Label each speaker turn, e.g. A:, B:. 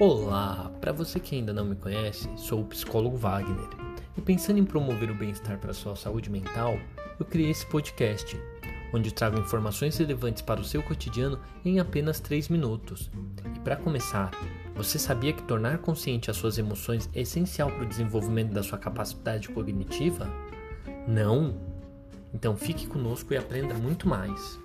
A: Olá, para você que ainda não me conhece, sou o psicólogo Wagner. E pensando em promover o bem-estar para sua saúde mental, eu criei esse podcast, onde trago informações relevantes para o seu cotidiano em apenas 3 minutos. E para começar, você sabia que tornar consciente as suas emoções é essencial para o desenvolvimento da sua capacidade cognitiva? Não? Então fique conosco e aprenda muito mais.